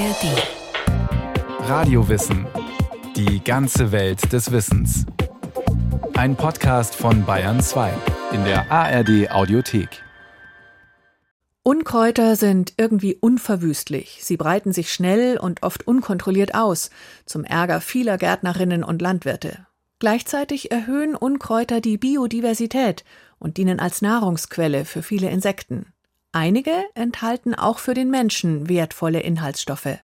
ARD. Radiowissen. Die ganze Welt des Wissens. Ein Podcast von Bayern 2 in der ARD Audiothek. Unkräuter sind irgendwie unverwüstlich. Sie breiten sich schnell und oft unkontrolliert aus, zum Ärger vieler Gärtnerinnen und Landwirte. Gleichzeitig erhöhen Unkräuter die Biodiversität und dienen als Nahrungsquelle für viele Insekten. Einige enthalten auch für den Menschen wertvolle Inhaltsstoffe.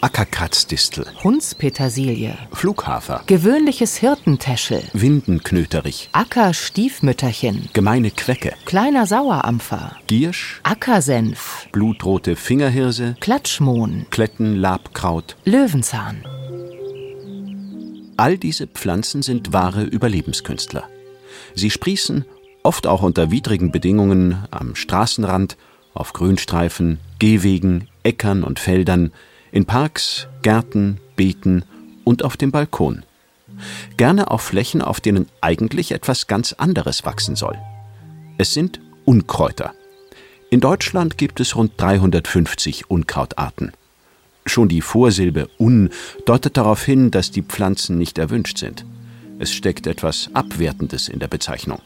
Ackerkratzdistel, Hundspetersilie, Flughafer, gewöhnliches Hirtentäschel, Windenknöterich, Ackerstiefmütterchen, gemeine Quecke, kleiner Sauerampfer, Giersch, Ackersenf, blutrote Fingerhirse, Klatschmohn, Klettenlabkraut. Löwenzahn. All diese Pflanzen sind wahre Überlebenskünstler. Sie sprießen, oft auch unter widrigen Bedingungen, am Straßenrand, auf Grünstreifen, Gehwegen, Äckern und Feldern, in Parks, Gärten, Beeten und auf dem Balkon. Gerne auf Flächen, auf denen eigentlich etwas ganz anderes wachsen soll. Es sind Unkräuter. In Deutschland gibt es rund 350 Unkrautarten. Schon die Vorsilbe un deutet darauf hin, dass die Pflanzen nicht erwünscht sind. Es steckt etwas Abwertendes in der Bezeichnung.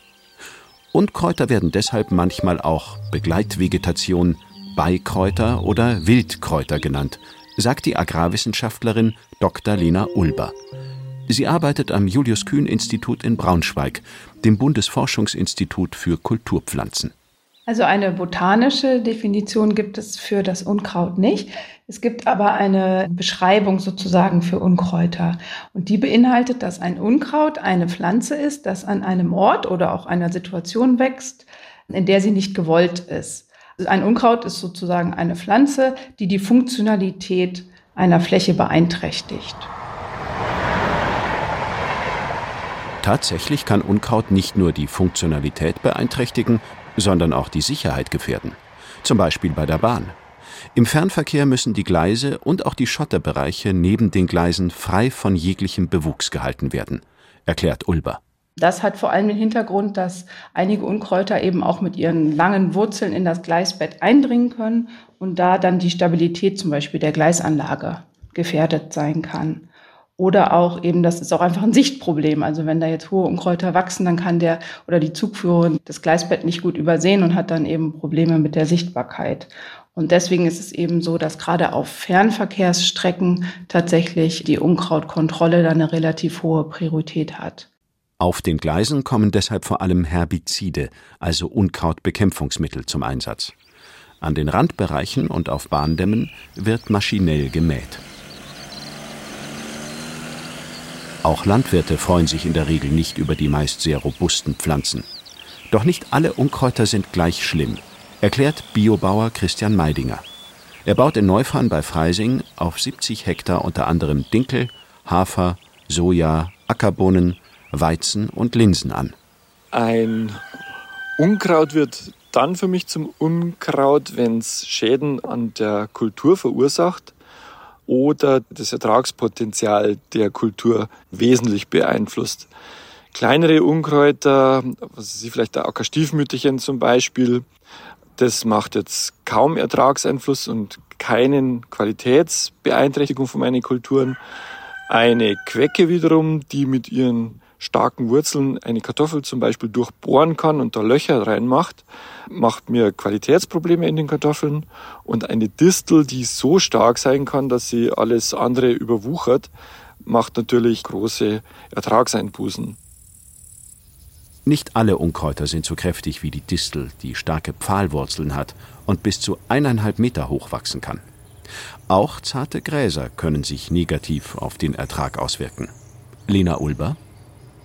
Unkräuter werden deshalb manchmal auch Begleitvegetation, Beikräuter oder Wildkräuter genannt, sagt die Agrarwissenschaftlerin Dr. Lena Ulber. Sie arbeitet am Julius-Kühn-Institut in Braunschweig, dem Bundesforschungsinstitut für Kulturpflanzen. Also eine botanische Definition gibt es für das Unkraut nicht. Es gibt aber eine Beschreibung sozusagen für Unkräuter. Und die beinhaltet, dass ein Unkraut eine Pflanze ist, das an einem Ort oder auch einer Situation wächst, in der sie nicht gewollt ist. Also ein Unkraut ist sozusagen eine Pflanze, die die Funktionalität einer Fläche beeinträchtigt. Tatsächlich kann Unkraut nicht nur die Funktionalität beeinträchtigen, sondern auch die Sicherheit gefährden. Zum Beispiel bei der Bahn. Im Fernverkehr müssen die Gleise und auch die Schotterbereiche neben den Gleisen frei von jeglichem Bewuchs gehalten werden, erklärt Ulber. Das hat vor allem den Hintergrund, dass einige Unkräuter eben auch mit ihren langen Wurzeln in das Gleisbett eindringen können und da dann die Stabilität zum Beispiel der Gleisanlage gefährdet sein kann. Oder auch eben, das ist auch einfach ein Sichtproblem. Also wenn da jetzt hohe Unkräuter wachsen, dann kann der oder die Zugführerin das Gleisbett nicht gut übersehen und hat dann eben Probleme mit der Sichtbarkeit. Und deswegen ist es eben so, dass gerade auf Fernverkehrsstrecken tatsächlich die Unkrautkontrolle da eine relativ hohe Priorität hat. Auf den Gleisen kommen deshalb vor allem Herbizide, also Unkrautbekämpfungsmittel, zum Einsatz. An den Randbereichen und auf Bahndämmen wird maschinell gemäht. Auch Landwirte freuen sich in der Regel nicht über die meist sehr robusten Pflanzen. Doch nicht alle Unkräuter sind gleich schlimm, erklärt Biobauer Christian Meidinger. Er baut in Neufahren bei Freising auf 70 Hektar unter anderem Dinkel, Hafer, Soja, Ackerbohnen, Weizen und Linsen an. Ein Unkraut wird dann für mich zum Unkraut, wenn es Schäden an der Kultur verursacht oder das Ertragspotenzial der Kultur wesentlich beeinflusst. Kleinere Unkräuter, was Sie vielleicht der Ackerstiefmütterchen zum Beispiel, das macht jetzt kaum Ertragseinfluss und keinen Qualitätsbeeinträchtigung von meinen Kulturen. Eine Quecke wiederum, die mit ihren starken Wurzeln eine Kartoffel zum Beispiel durchbohren kann und da Löcher reinmacht, macht mir Qualitätsprobleme in den Kartoffeln. Und eine Distel, die so stark sein kann, dass sie alles andere überwuchert, macht natürlich große Ertragseinbußen. Nicht alle Unkräuter sind so kräftig wie die Distel, die starke Pfahlwurzeln hat und bis zu eineinhalb Meter hoch wachsen kann. Auch zarte Gräser können sich negativ auf den Ertrag auswirken. Lena Ulber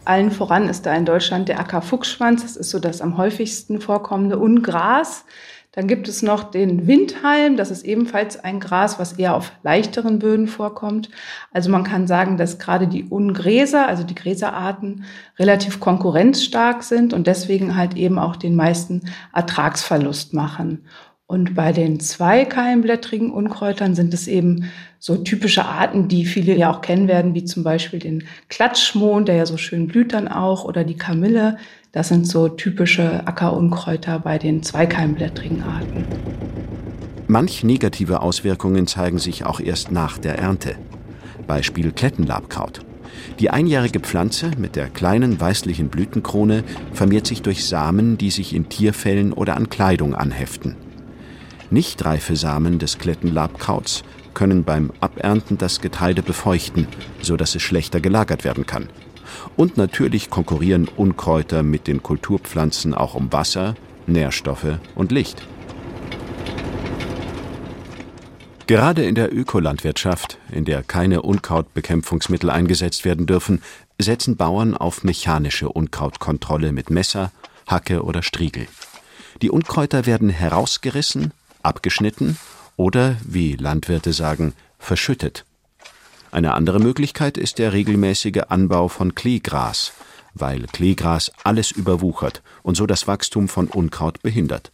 allen voran ist da in Deutschland der Ackerfuchsschwanz. Das ist so das am häufigsten vorkommende Ungras. Dann gibt es noch den Windhalm. Das ist ebenfalls ein Gras, was eher auf leichteren Böden vorkommt. Also man kann sagen, dass gerade die Ungräser, also die Gräserarten, relativ konkurrenzstark sind und deswegen halt eben auch den meisten Ertragsverlust machen. Und bei den zweikeimblättrigen Unkräutern sind es eben so typische Arten, die viele ja auch kennen werden, wie zum Beispiel den Klatschmohn, der ja so schön blüht dann auch, oder die Kamille. Das sind so typische Ackerunkräuter bei den zweikeimblättrigen Arten. Manch negative Auswirkungen zeigen sich auch erst nach der Ernte. Beispiel Klettenlabkraut. Die einjährige Pflanze mit der kleinen weißlichen Blütenkrone vermehrt sich durch Samen, die sich in Tierfällen oder an Kleidung anheften. Nicht reife Samen des Klettenlabkrauts können beim Abernten das Getreide befeuchten, so dass es schlechter gelagert werden kann. Und natürlich konkurrieren Unkräuter mit den Kulturpflanzen auch um Wasser, Nährstoffe und Licht. Gerade in der Ökolandwirtschaft, in der keine Unkrautbekämpfungsmittel eingesetzt werden dürfen, setzen Bauern auf mechanische Unkrautkontrolle mit Messer, Hacke oder Striegel. Die Unkräuter werden herausgerissen, abgeschnitten oder, wie Landwirte sagen, verschüttet. Eine andere Möglichkeit ist der regelmäßige Anbau von Kleegras, weil Kleegras alles überwuchert und so das Wachstum von Unkraut behindert.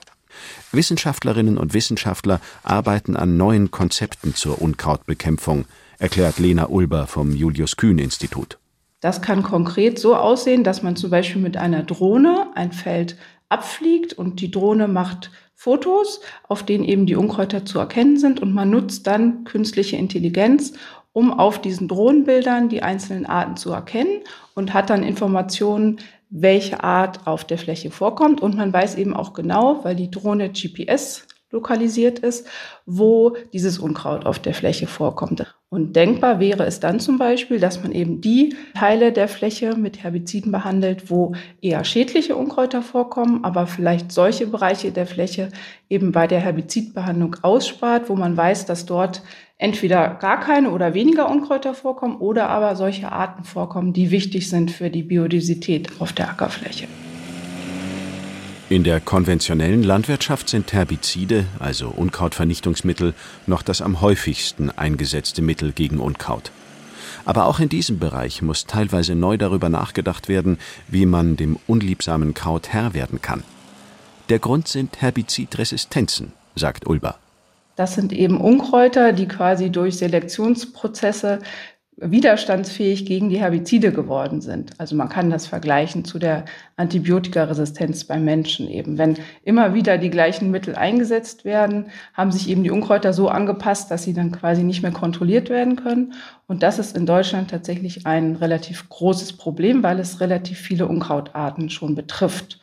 Wissenschaftlerinnen und Wissenschaftler arbeiten an neuen Konzepten zur Unkrautbekämpfung, erklärt Lena Ulber vom Julius-Kühn-Institut. Das kann konkret so aussehen, dass man zum Beispiel mit einer Drohne ein Feld abfliegt und die Drohne macht Fotos, auf denen eben die Unkräuter zu erkennen sind und man nutzt dann künstliche Intelligenz, um auf diesen Drohnenbildern die einzelnen Arten zu erkennen und hat dann Informationen, welche Art auf der Fläche vorkommt. Und man weiß eben auch genau, weil die Drohne GPS lokalisiert ist, wo dieses Unkraut auf der Fläche vorkommt. Und denkbar wäre es dann zum Beispiel, dass man eben die Teile der Fläche mit Herbiziden behandelt, wo eher schädliche Unkräuter vorkommen, aber vielleicht solche Bereiche der Fläche eben bei der Herbizidbehandlung ausspart, wo man weiß, dass dort entweder gar keine oder weniger Unkräuter vorkommen oder aber solche Arten vorkommen, die wichtig sind für die Biodiversität auf der Ackerfläche. In der konventionellen Landwirtschaft sind Herbizide, also Unkrautvernichtungsmittel, noch das am häufigsten eingesetzte Mittel gegen Unkraut. Aber auch in diesem Bereich muss teilweise neu darüber nachgedacht werden, wie man dem unliebsamen Kraut Herr werden kann. Der Grund sind Herbizidresistenzen, sagt Ulber. Das sind eben Unkräuter, die quasi durch Selektionsprozesse widerstandsfähig gegen die Herbizide geworden sind. Also man kann das vergleichen zu der Antibiotikaresistenz beim Menschen eben. Wenn immer wieder die gleichen Mittel eingesetzt werden, haben sich eben die Unkräuter so angepasst, dass sie dann quasi nicht mehr kontrolliert werden können. Und das ist in Deutschland tatsächlich ein relativ großes Problem, weil es relativ viele Unkrautarten schon betrifft.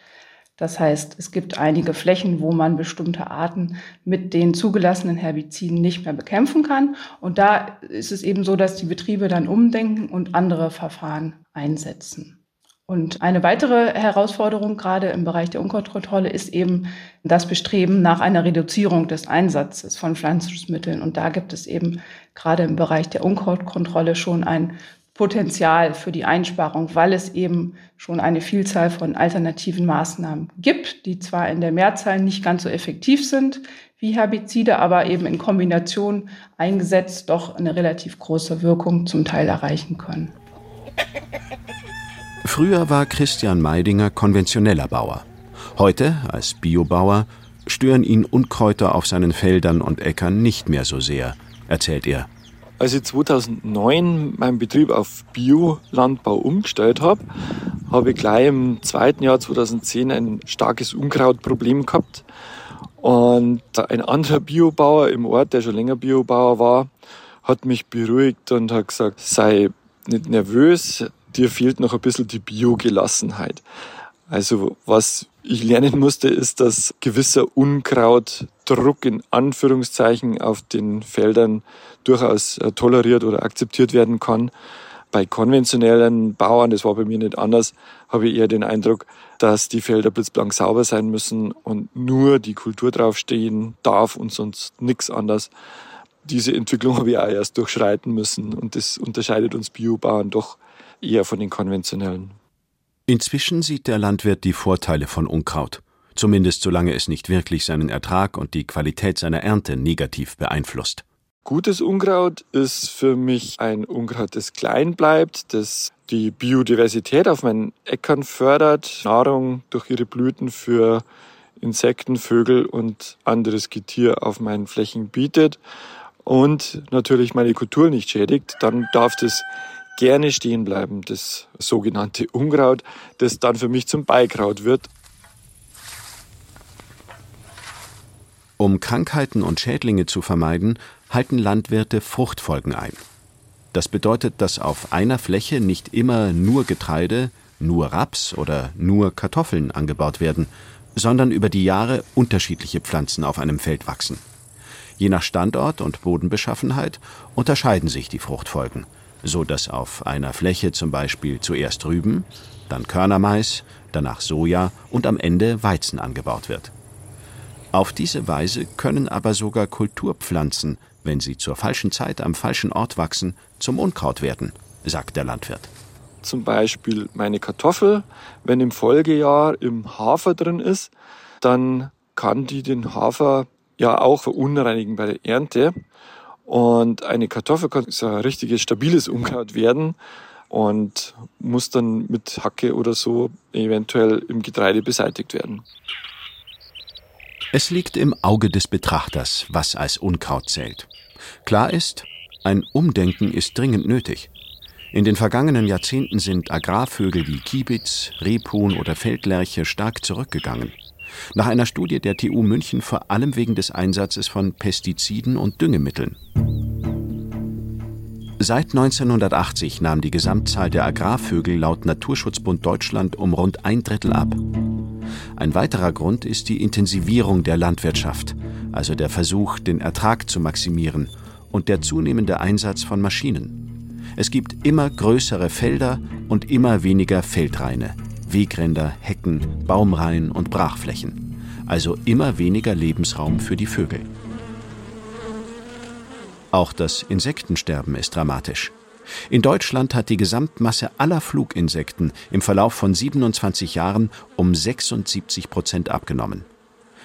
Das heißt, es gibt einige Flächen, wo man bestimmte Arten mit den zugelassenen Herbiziden nicht mehr bekämpfen kann. Und da ist es eben so, dass die Betriebe dann umdenken und andere Verfahren einsetzen. Und eine weitere Herausforderung gerade im Bereich der Unkrautkontrolle ist eben das Bestreben nach einer Reduzierung des Einsatzes von Pflanzenschutzmitteln. Und da gibt es eben gerade im Bereich der Unkrautkontrolle schon ein Potenzial für die Einsparung, weil es eben schon eine Vielzahl von alternativen Maßnahmen gibt, die zwar in der Mehrzahl nicht ganz so effektiv sind wie Herbizide, aber eben in Kombination eingesetzt doch eine relativ große Wirkung zum Teil erreichen können. Früher war Christian Meidinger konventioneller Bauer. Heute, als Biobauer, stören ihn Unkräuter auf seinen Feldern und Äckern nicht mehr so sehr, erzählt er. Als ich 2009 meinen Betrieb auf Biolandbau umgestellt habe, habe ich gleich im zweiten Jahr 2010 ein starkes Unkrautproblem gehabt. Und ein anderer Biobauer im Ort, der schon länger Biobauer war, hat mich beruhigt und hat gesagt, sei nicht nervös, dir fehlt noch ein bisschen die Biogelassenheit. Also was ich lernen musste, ist, dass gewisser Unkrautdruck in Anführungszeichen auf den Feldern durchaus äh, toleriert oder akzeptiert werden kann. Bei konventionellen Bauern, das war bei mir nicht anders, habe ich eher den Eindruck, dass die Felder blitzblank sauber sein müssen und nur die Kultur draufstehen darf und sonst nichts anderes. Diese Entwicklung habe ich auch erst durchschreiten müssen und das unterscheidet uns Biobauern doch eher von den konventionellen. Inzwischen sieht der Landwirt die Vorteile von Unkraut, zumindest solange es nicht wirklich seinen Ertrag und die Qualität seiner Ernte negativ beeinflusst. Gutes Unkraut ist für mich ein Unkraut, das klein bleibt, das die Biodiversität auf meinen Äckern fördert, Nahrung durch ihre Blüten für Insekten, Vögel und anderes Getier auf meinen Flächen bietet und natürlich meine Kultur nicht schädigt, dann darf das gerne stehen bleiben, das sogenannte Unkraut, das dann für mich zum Beikraut wird. Um Krankheiten und Schädlinge zu vermeiden, halten Landwirte Fruchtfolgen ein. Das bedeutet, dass auf einer Fläche nicht immer nur Getreide, nur Raps oder nur Kartoffeln angebaut werden, sondern über die Jahre unterschiedliche Pflanzen auf einem Feld wachsen. Je nach Standort und Bodenbeschaffenheit unterscheiden sich die Fruchtfolgen, so dass auf einer Fläche zum Beispiel zuerst Rüben, dann Körnermais, danach Soja und am Ende Weizen angebaut wird. Auf diese Weise können aber sogar Kulturpflanzen, wenn sie zur falschen Zeit am falschen Ort wachsen, zum Unkraut werden, sagt der Landwirt. Zum Beispiel meine Kartoffel, wenn im Folgejahr im Hafer drin ist, dann kann die den Hafer ja auch verunreinigen bei der Ernte. Und eine Kartoffel kann so ein richtiges stabiles Unkraut werden und muss dann mit Hacke oder so eventuell im Getreide beseitigt werden. Es liegt im Auge des Betrachters, was als Unkraut zählt. Klar ist, ein Umdenken ist dringend nötig. In den vergangenen Jahrzehnten sind Agrarvögel wie Kiebitz, Rebhuhn oder Feldlerche stark zurückgegangen. Nach einer Studie der TU München vor allem wegen des Einsatzes von Pestiziden und Düngemitteln. Seit 1980 nahm die Gesamtzahl der Agrarvögel laut Naturschutzbund Deutschland um rund ein Drittel ab. Ein weiterer Grund ist die Intensivierung der Landwirtschaft, also der Versuch, den Ertrag zu maximieren und der zunehmende Einsatz von Maschinen. Es gibt immer größere Felder und immer weniger Feldreine, Wegränder, Hecken, Baumreihen und Brachflächen, also immer weniger Lebensraum für die Vögel. Auch das Insektensterben ist dramatisch. In Deutschland hat die Gesamtmasse aller Fluginsekten im Verlauf von 27 Jahren um 76 Prozent abgenommen.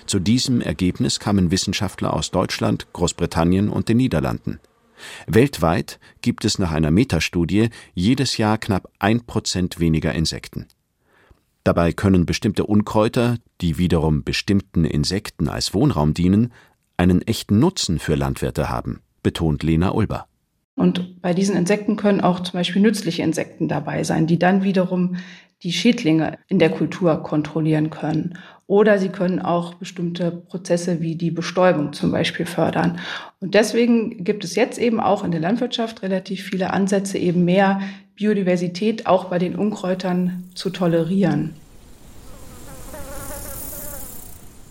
Zu diesem Ergebnis kamen Wissenschaftler aus Deutschland, Großbritannien und den Niederlanden. Weltweit gibt es nach einer Metastudie jedes Jahr knapp ein Prozent weniger Insekten. Dabei können bestimmte Unkräuter, die wiederum bestimmten Insekten als Wohnraum dienen, einen echten Nutzen für Landwirte haben betont Lena Ulber. Und bei diesen Insekten können auch zum Beispiel nützliche Insekten dabei sein, die dann wiederum die Schädlinge in der Kultur kontrollieren können. Oder sie können auch bestimmte Prozesse wie die Bestäubung zum Beispiel fördern. Und deswegen gibt es jetzt eben auch in der Landwirtschaft relativ viele Ansätze, eben mehr Biodiversität auch bei den Unkräutern zu tolerieren.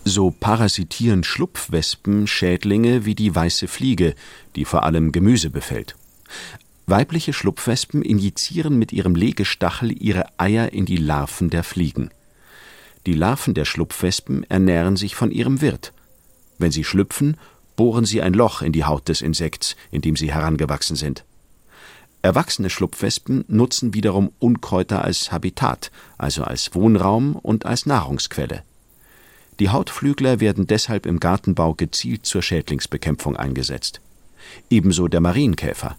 So parasitieren Schlupfwespen Schädlinge wie die weiße Fliege, die vor allem Gemüse befällt. Weibliche Schlupfwespen injizieren mit ihrem Legestachel ihre Eier in die Larven der Fliegen. Die Larven der Schlupfwespen ernähren sich von ihrem Wirt. Wenn sie schlüpfen, bohren sie ein Loch in die Haut des Insekts, in dem sie herangewachsen sind. Erwachsene Schlupfwespen nutzen wiederum Unkräuter als Habitat, also als Wohnraum und als Nahrungsquelle. Die Hautflügler werden deshalb im Gartenbau gezielt zur Schädlingsbekämpfung eingesetzt. Ebenso der Marienkäfer.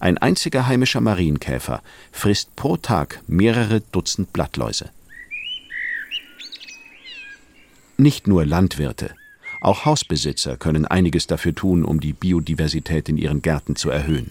Ein einziger heimischer Marienkäfer frisst pro Tag mehrere Dutzend Blattläuse. Nicht nur Landwirte, auch Hausbesitzer können einiges dafür tun, um die Biodiversität in ihren Gärten zu erhöhen.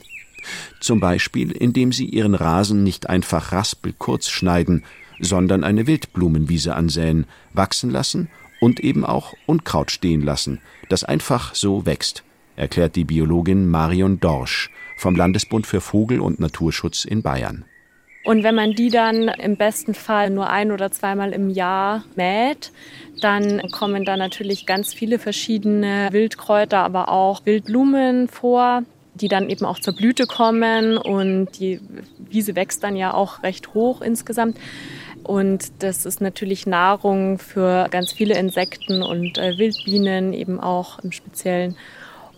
Zum Beispiel, indem sie ihren Rasen nicht einfach raspelkurz schneiden, sondern eine Wildblumenwiese ansäen, wachsen lassen und eben auch Unkraut stehen lassen, das einfach so wächst, erklärt die Biologin Marion Dorsch vom Landesbund für Vogel- und Naturschutz in Bayern. Und wenn man die dann im besten Fall nur ein oder zweimal im Jahr mäht, dann kommen da natürlich ganz viele verschiedene Wildkräuter, aber auch Wildblumen vor, die dann eben auch zur Blüte kommen und die Wiese wächst dann ja auch recht hoch insgesamt. Und das ist natürlich Nahrung für ganz viele Insekten und äh, Wildbienen eben auch im Speziellen.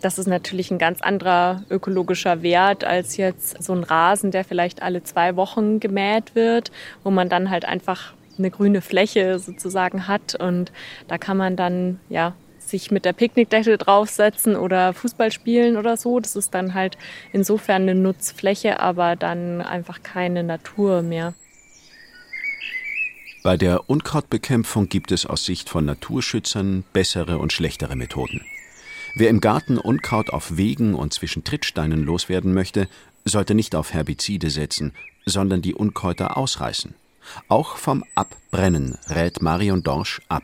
Das ist natürlich ein ganz anderer ökologischer Wert als jetzt so ein Rasen, der vielleicht alle zwei Wochen gemäht wird, wo man dann halt einfach eine grüne Fläche sozusagen hat und da kann man dann ja sich mit der Picknickdecke draufsetzen oder Fußball spielen oder so. Das ist dann halt insofern eine Nutzfläche, aber dann einfach keine Natur mehr. Bei der Unkrautbekämpfung gibt es aus Sicht von Naturschützern bessere und schlechtere Methoden. Wer im Garten Unkraut auf Wegen und zwischen Trittsteinen loswerden möchte, sollte nicht auf Herbizide setzen, sondern die Unkräuter ausreißen. Auch vom Abbrennen rät Marion Dorsch ab.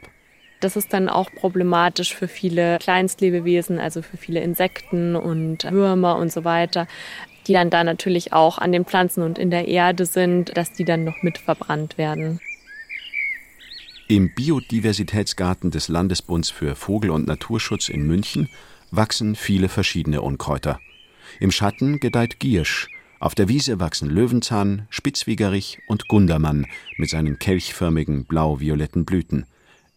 Das ist dann auch problematisch für viele Kleinstlebewesen, also für viele Insekten und Würmer und so weiter, die dann da natürlich auch an den Pflanzen und in der Erde sind, dass die dann noch mit verbrannt werden. Im Biodiversitätsgarten des Landesbunds für Vogel- und Naturschutz in München wachsen viele verschiedene Unkräuter. Im Schatten gedeiht Giersch, auf der Wiese wachsen Löwenzahn, Spitzwegerich und Gundermann mit seinen kelchförmigen blau-violetten Blüten.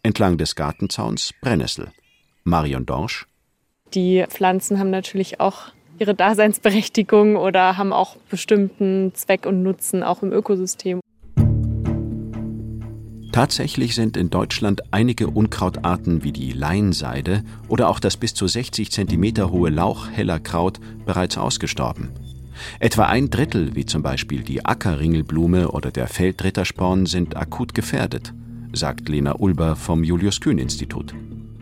Entlang des Gartenzauns Brennnessel. Marion Dorsch. Die Pflanzen haben natürlich auch ihre Daseinsberechtigung oder haben auch bestimmten Zweck und Nutzen auch im Ökosystem. Tatsächlich sind in Deutschland einige Unkrautarten wie die Leinseide oder auch das bis zu 60 cm hohe Lauchhellerkraut bereits ausgestorben. Etwa ein Drittel, wie zum Beispiel die Ackerringelblume oder der Feldrittersporn, sind akut gefährdet, sagt Lena Ulber vom Julius-Kühn-Institut.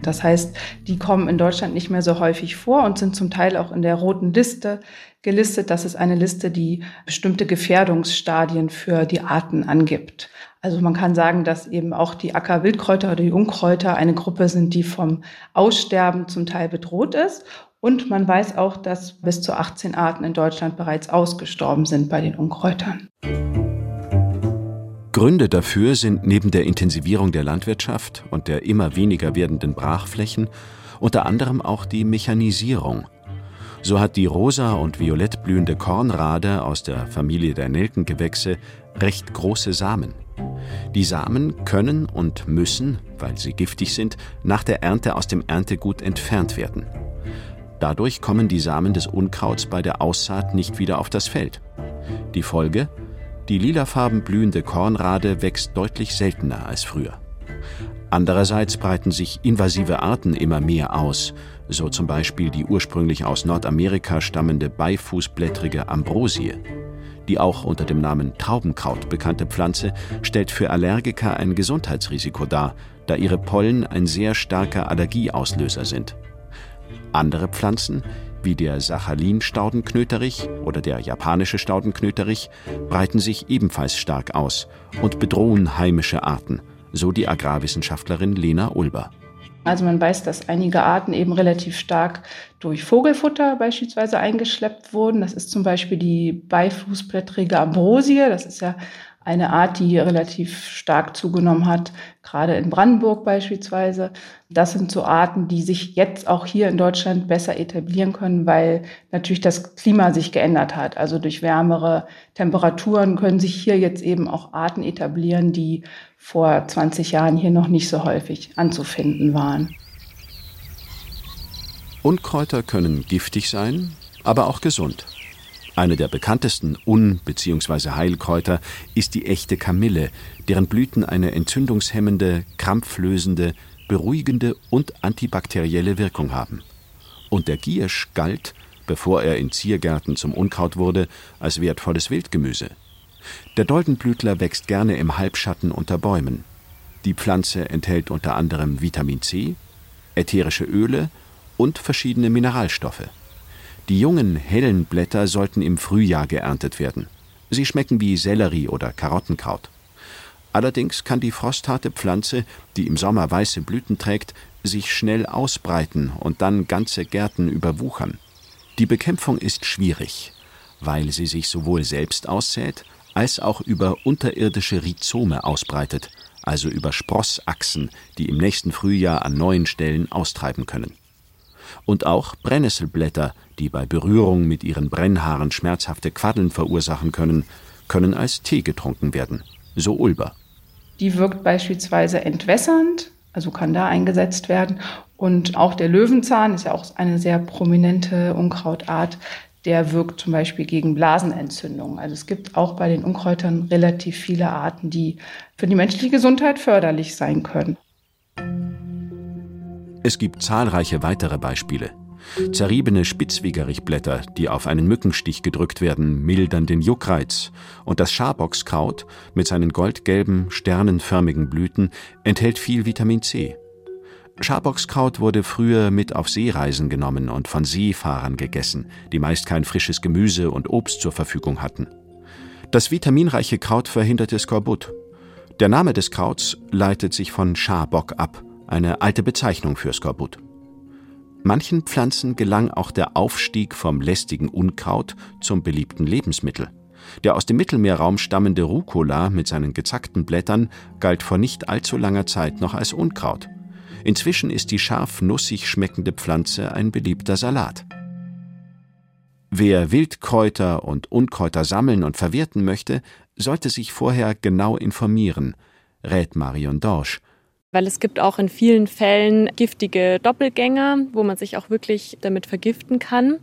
Das heißt, die kommen in Deutschland nicht mehr so häufig vor und sind zum Teil auch in der roten Liste gelistet. Das ist eine Liste, die bestimmte Gefährdungsstadien für die Arten angibt. Also man kann sagen, dass eben auch die Ackerwildkräuter oder die Unkräuter eine Gruppe sind, die vom Aussterben zum Teil bedroht ist. Und man weiß auch, dass bis zu 18 Arten in Deutschland bereits ausgestorben sind bei den Unkräutern. Gründe dafür sind neben der Intensivierung der Landwirtschaft und der immer weniger werdenden Brachflächen unter anderem auch die Mechanisierung. So hat die rosa und violett blühende Kornrade aus der Familie der Nelkengewächse recht große Samen. Die Samen können und müssen, weil sie giftig sind, nach der Ernte aus dem Erntegut entfernt werden. Dadurch kommen die Samen des Unkrauts bei der Aussaat nicht wieder auf das Feld. Die Folge? Die lilafarben blühende Kornrade wächst deutlich seltener als früher. Andererseits breiten sich invasive Arten immer mehr aus, so zum Beispiel die ursprünglich aus Nordamerika stammende beifußblättrige Ambrosie. Die auch unter dem Namen Taubenkraut bekannte Pflanze stellt für Allergiker ein Gesundheitsrisiko dar, da ihre Pollen ein sehr starker Allergieauslöser sind. Andere Pflanzen, wie der Sachalin-Staudenknöterich oder der japanische Staudenknöterich, breiten sich ebenfalls stark aus und bedrohen heimische Arten, so die Agrarwissenschaftlerin Lena Ulber. Also man weiß, dass einige Arten eben relativ stark durch Vogelfutter beispielsweise eingeschleppt wurden. Das ist zum Beispiel die beifußblättrige Ambrosie. Das ist ja eine Art, die relativ stark zugenommen hat, gerade in Brandenburg beispielsweise. Das sind so Arten, die sich jetzt auch hier in Deutschland besser etablieren können, weil natürlich das Klima sich geändert hat. Also durch wärmere Temperaturen können sich hier jetzt eben auch Arten etablieren, die vor 20 Jahren hier noch nicht so häufig anzufinden waren. Unkräuter können giftig sein, aber auch gesund. Eine der bekanntesten Un- bzw. Heilkräuter ist die echte Kamille, deren Blüten eine entzündungshemmende, krampflösende, beruhigende und antibakterielle Wirkung haben. Und der Giersch galt, bevor er in Ziergärten zum Unkraut wurde, als wertvolles Wildgemüse. Der Doldenblütler wächst gerne im Halbschatten unter Bäumen. Die Pflanze enthält unter anderem Vitamin C, ätherische Öle und verschiedene Mineralstoffe. Die jungen, hellen Blätter sollten im Frühjahr geerntet werden. Sie schmecken wie Sellerie oder Karottenkraut. Allerdings kann die frostharte Pflanze, die im Sommer weiße Blüten trägt, sich schnell ausbreiten und dann ganze Gärten überwuchern. Die Bekämpfung ist schwierig, weil sie sich sowohl selbst aussät, als auch über unterirdische Rhizome ausbreitet, also über Sprossachsen, die im nächsten Frühjahr an neuen Stellen austreiben können. Und auch Brennnesselblätter die bei Berührung mit ihren Brennhaaren schmerzhafte Quaddeln verursachen können, können als Tee getrunken werden, so Ulber. Die wirkt beispielsweise entwässernd, also kann da eingesetzt werden. Und auch der Löwenzahn ist ja auch eine sehr prominente Unkrautart. Der wirkt zum Beispiel gegen Blasenentzündungen. Also es gibt auch bei den Unkräutern relativ viele Arten, die für die menschliche Gesundheit förderlich sein können. Es gibt zahlreiche weitere Beispiele. Zerriebene Spitzwegerichblätter, die auf einen Mückenstich gedrückt werden, mildern den Juckreiz, und das Schabockskraut mit seinen goldgelben, sternenförmigen Blüten enthält viel Vitamin C. Schabockskraut wurde früher mit auf Seereisen genommen und von Seefahrern gegessen, die meist kein frisches Gemüse und Obst zur Verfügung hatten. Das vitaminreiche Kraut verhinderte Skorbut. Der Name des Krauts leitet sich von Schabock ab, eine alte Bezeichnung für Skorbut. Manchen Pflanzen gelang auch der Aufstieg vom lästigen Unkraut zum beliebten Lebensmittel. Der aus dem Mittelmeerraum stammende Rucola mit seinen gezackten Blättern galt vor nicht allzu langer Zeit noch als Unkraut. Inzwischen ist die scharf nussig schmeckende Pflanze ein beliebter Salat. Wer Wildkräuter und Unkräuter sammeln und verwerten möchte, sollte sich vorher genau informieren, rät Marion Dorsch, weil es gibt auch in vielen Fällen giftige Doppelgänger, wo man sich auch wirklich damit vergiften kann.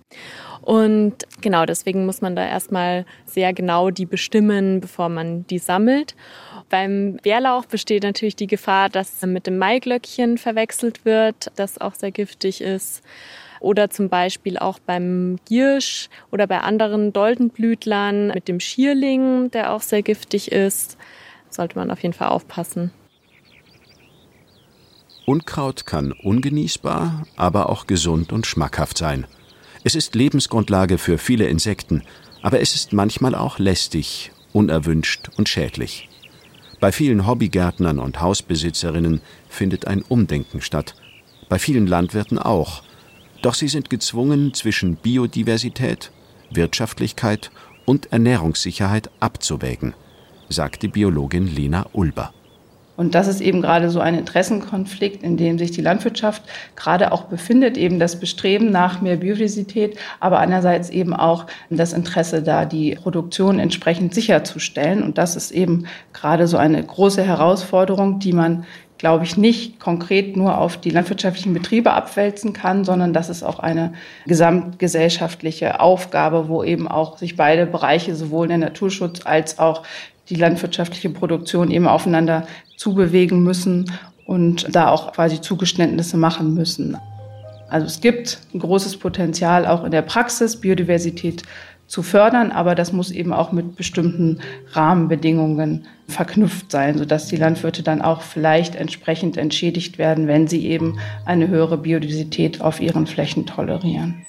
Und genau deswegen muss man da erstmal sehr genau die bestimmen, bevor man die sammelt. Beim Bärlauch besteht natürlich die Gefahr, dass mit dem Maiglöckchen verwechselt wird, das auch sehr giftig ist. Oder zum Beispiel auch beim Giersch oder bei anderen Doldenblütlern mit dem Schierling, der auch sehr giftig ist. Sollte man auf jeden Fall aufpassen. Unkraut kann ungenießbar, aber auch gesund und schmackhaft sein. Es ist Lebensgrundlage für viele Insekten, aber es ist manchmal auch lästig, unerwünscht und schädlich. Bei vielen Hobbygärtnern und Hausbesitzerinnen findet ein Umdenken statt, bei vielen Landwirten auch. Doch sie sind gezwungen, zwischen Biodiversität, Wirtschaftlichkeit und Ernährungssicherheit abzuwägen, sagt die Biologin Lena Ulber. Und das ist eben gerade so ein Interessenkonflikt, in dem sich die Landwirtschaft gerade auch befindet, eben das Bestreben nach mehr Biodiversität, aber andererseits eben auch das Interesse da, die Produktion entsprechend sicherzustellen. Und das ist eben gerade so eine große Herausforderung, die man glaube ich, nicht konkret nur auf die landwirtschaftlichen Betriebe abwälzen kann, sondern das ist auch eine gesamtgesellschaftliche Aufgabe, wo eben auch sich beide Bereiche, sowohl der Naturschutz als auch die landwirtschaftliche Produktion eben aufeinander zubewegen müssen und da auch quasi Zugeständnisse machen müssen. Also es gibt ein großes Potenzial auch in der Praxis, Biodiversität zu fördern, aber das muss eben auch mit bestimmten Rahmenbedingungen verknüpft sein, sodass die Landwirte dann auch vielleicht entsprechend entschädigt werden, wenn sie eben eine höhere Biodiversität auf ihren Flächen tolerieren.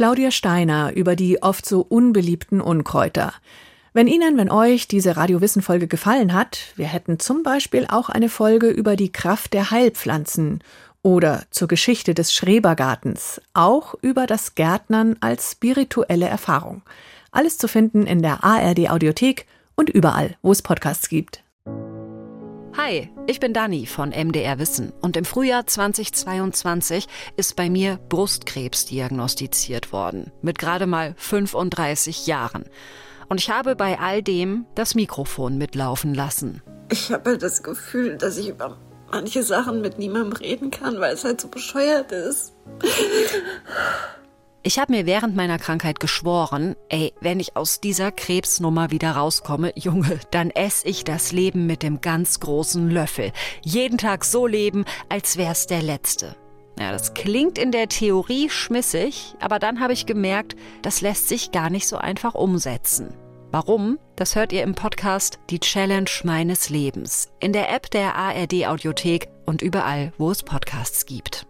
Claudia Steiner über die oft so unbeliebten Unkräuter. Wenn Ihnen, wenn euch diese Radiowissen-Folge gefallen hat, wir hätten zum Beispiel auch eine Folge über die Kraft der Heilpflanzen oder zur Geschichte des Schrebergartens, auch über das Gärtnern als spirituelle Erfahrung. Alles zu finden in der ARD Audiothek und überall, wo es Podcasts gibt. Hi, ich bin Dani von MDR Wissen und im Frühjahr 2022 ist bei mir Brustkrebs diagnostiziert worden, mit gerade mal 35 Jahren. Und ich habe bei all dem das Mikrofon mitlaufen lassen. Ich habe halt das Gefühl, dass ich über manche Sachen mit niemandem reden kann, weil es halt so bescheuert ist. Ich habe mir während meiner Krankheit geschworen, ey, wenn ich aus dieser Krebsnummer wieder rauskomme, Junge, dann esse ich das Leben mit dem ganz großen Löffel. Jeden Tag so leben, als wär's der letzte. Ja, das klingt in der Theorie schmissig, aber dann habe ich gemerkt, das lässt sich gar nicht so einfach umsetzen. Warum? Das hört ihr im Podcast Die Challenge meines Lebens, in der App der ARD Audiothek und überall, wo es Podcasts gibt.